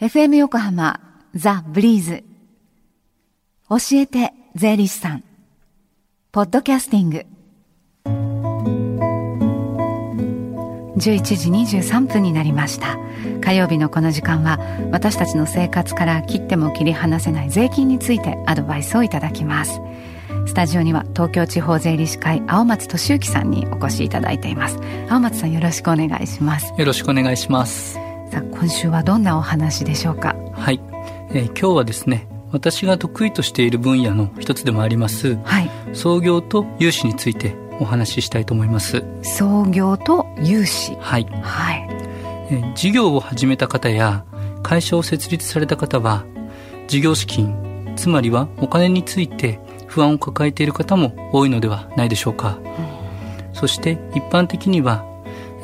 FM 横浜ザ・ブリーズ。教えて税理士さん。ポッドキャスティング。11時23分になりました。火曜日のこの時間は私たちの生活から切っても切り離せない税金についてアドバイスをいただきます。スタジオには東京地方税理士会青松俊之さんにお越しいただいています。青松さんよろしくお願いします。よろしくお願いします。さあ今週はどんなお話でしょうか？はい、えー、今日はですね私が得意としている分野の一つでもあります、はい、創業と融資についてお話ししたいと思います。創業と融資。はい、はい、えー、事業を始めた方や会社を設立された方は事業資金つまりはお金について不安を抱えている方も多いのではないでしょうか、うん、そして一般的には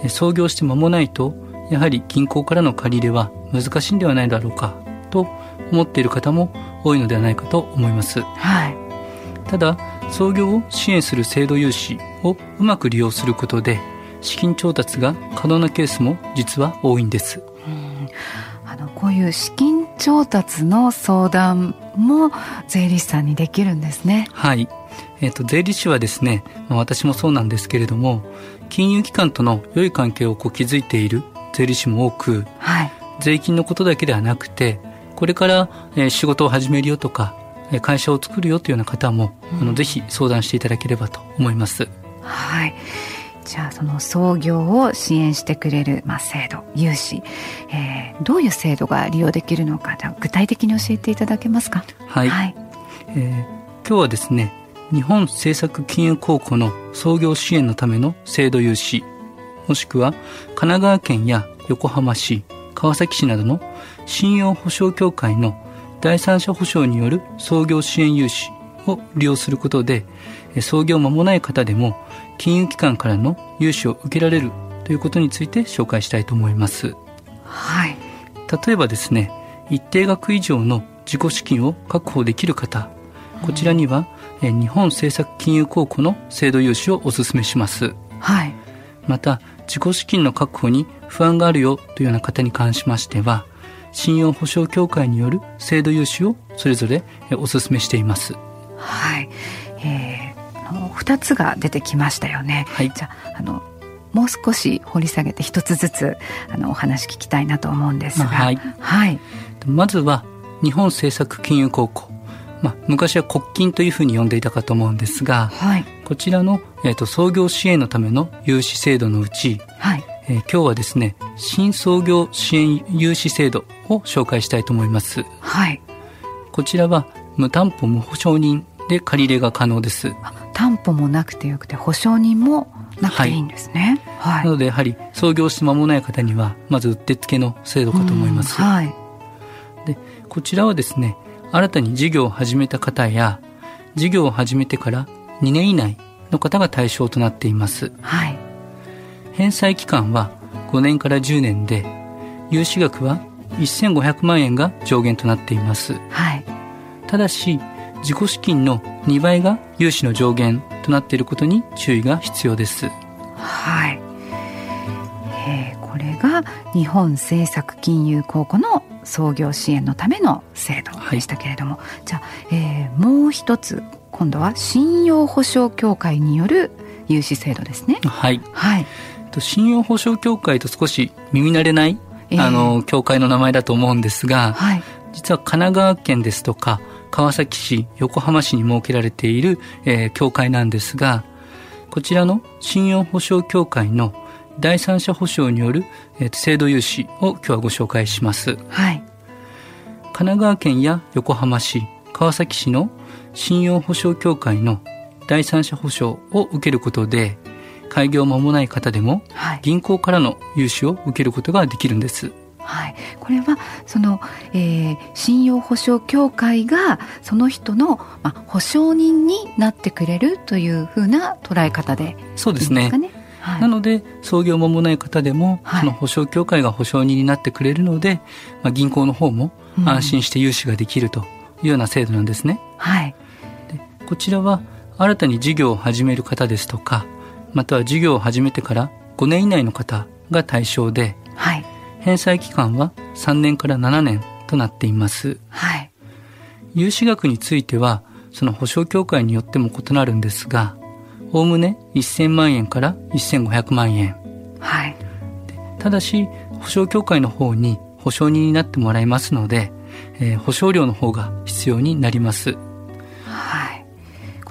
創業して間もないとやはり銀行からの借り入れは難しいんではないだろうかと思っている方も多いのではないかと思います。はい、ただ創業を支援する制度融資をうまく利用することで資金調達が可能なケースも実は多いんです。あのこういう資金調達の相談も税理士さんにできるんですね。はい。えと税理士はですね、まあ、私もそうなんですけれども、金融機関との良い関係をこう築いている税理士も多く、はい、税金のことだけではなくてこれから、えー、仕事を始めるよとか会社を作るよというような方も、うん、あのぜひ相談していただければと思います。はい。じゃあその創業を支援してくれる、まあ、制度融資、えー、どういう制度が利用できるのか具体的に教えていただけますか？はい、はい、えー、今日はですね日本政策金融公庫の創業支援のための制度融資もしくは神奈川県や横浜市、川崎市などの信用保証協会の第三者保証による創業支援融資を利用することで創業間もない方でも金融機関からの融資を受けられるということについて紹介したいと思います。はい。例えばですね、一定額以上の自己資金を確保できる方、こちらには、日本政策金融公庫の制度融資をお勧めします。はい。また、自己資金の確保に不安があるよというような方に関しましては信用保証協会による制度融資をそれぞれお勧めしています。はい、えー、2つが出てきましたよね。はい、じゃあのもう少し掘り下げて一つずつあのお話聞きたいなと思うんですが、はい、はい、まずは日本政策金融公庫。まあ、昔は国金というふうに呼んでいたかと思うんですが、はい、こちらの、えーと、創業支援のための融資制度のうち、はいえー、今日はですね新創業支援融資制度を紹介したいと思います。はい、こちらは無担保無保証人で借り入れが可能です。担保もなくてよくて保証人もなくていいんですね。はい、なのでやはり創業して間もない方にはまずうってつけの制度かと思います。はい、でこちらはですね新たに事業を始めた方や事業を始めてから2年以内の方が対象となっています、はい、返済期間は5年から10年で融資額は1500万円が上限となっています、はい、ただし自己資金の2倍が融資の上限となっていることに注意が必要です。はい、えー、これが日本政策金融公庫の創業支援のための制度でしたけれども、はい、じゃあ、えー、もう一つ今度は信用保証協会による融資制度ですね。はい、はい、信用保証協会と少し耳慣れない、えー、あの協会の名前だと思うんですが、はい、実は神奈川県ですとか川崎市横浜市に設けられている、えー、協会なんですがこちらの信用保証協会の第三者保証による、えー、制度融資を今日はご紹介します、はい、神奈川県や横浜市川崎市の信用保証協会の第三者保証を受けることで開業間もない方でも銀行からの融資を受けることができるんです。はい、これはその、えー、信用保証協会がその人の、まあ、保証人になってくれるというふうな捉え方でね。そうですね。はい、なので創業間もない方でも、はい、その保証協会が保証人になってくれるので、まあ、銀行の方も安心して融資ができるというような制度なんですね。はい、でこちらは新たに事業を始める方ですとかまたは事業を始めてから5年以内の方が対象で、はい、返済期間は3年から7年となっています。はい。融資額については、その保証協会によっても異なるんですが、おおむね1000万円から1500万円。はい。ただし、保証協会の方に保証人になってもらいますので、えー、保証料の方が必要になります。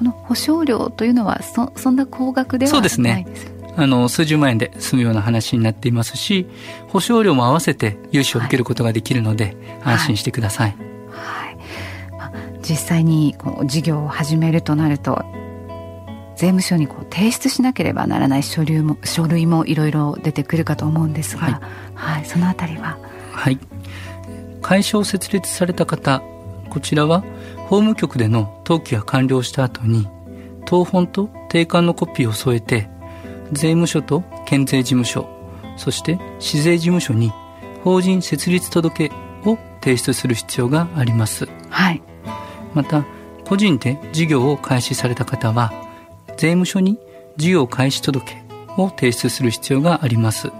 はい。この保証料というのはそそんな高額ではないですそうですね。あの、数十万円で済むような話になっていますし、保証料も合わせて融資を受けることができるので、はい、安心してください。はい。まあ、実際にこう事業を始めるとなると、税務署にこう提出しなければならない書類も書類もいろいろ出てくるかと思うんですが、はい、はい、そのあたりは？はい。会社を設立された方、こちらは法務局での登記が完了した後に、当本と定款のコピーを添えて税務署と県税事務所、そして市税事務所に法人設立届を提出する必要があります。はい。また、個人で事業を開始された方は、税務署に事業開始届を提出する必要があります。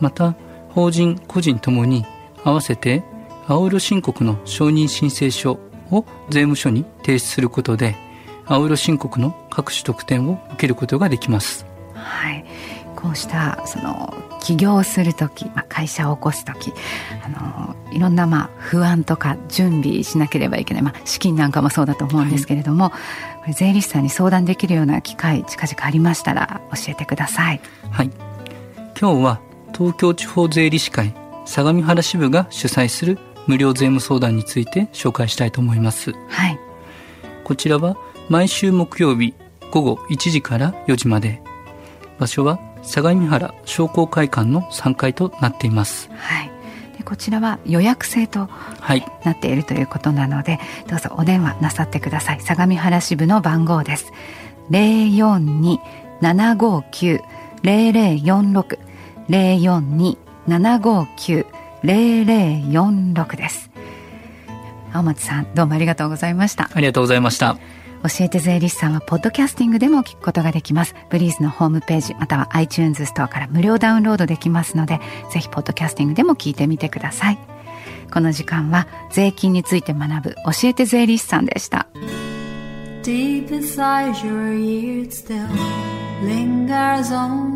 また、法人、個人ともに合わせて青色申告の承認申請書を税務署に提出することで、青色申告の各種特典を受けることができます。はい、こうしたその起業する時、まあ、会社を起こす時あのいろんなまあ不安とか準備しなければいけない、まあ、資金なんかもそうだと思うんですけれども、はい、税理士さんに相談できるような機会近々ありましたら教えてください。はい今日は東京地方税理士会相模原支部が主催する無料税務相談について紹介したいと思います。はい。こちらは毎週木曜日午後1時から4時まで場所は相模原商工会館の3階となっています。はい。でこちらは予約制となっているということなので、どうぞお電話なさってください。相模原支部の番号です。零四零零四六です。青松さん、どうもありがとうございました。ありがとうございました。教えて税理士さんはポッドキャスティングでも聞くことができますブリーズのホームページまたは iTunes ストアから無料ダウンロードできますのでぜひポッドキャスティングでも聞いてみてくださいこの時間は税金について学ぶ教えて税理士さんでした Deep inside your ears still lingers on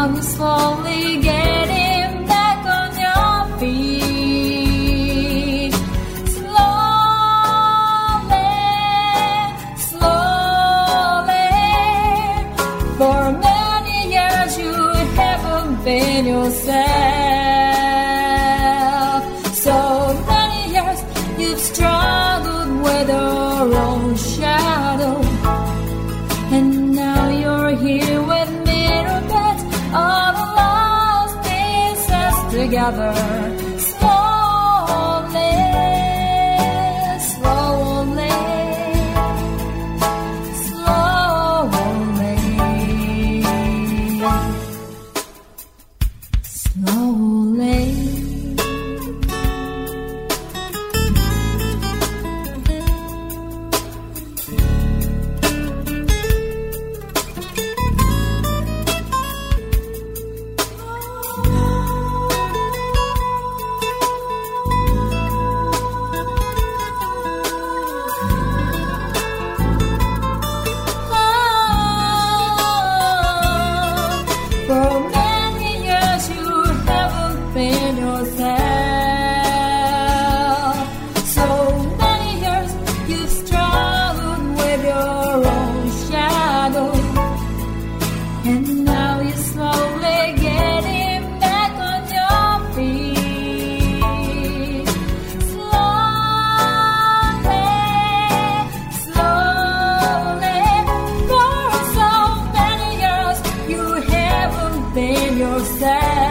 tongue slowly another there.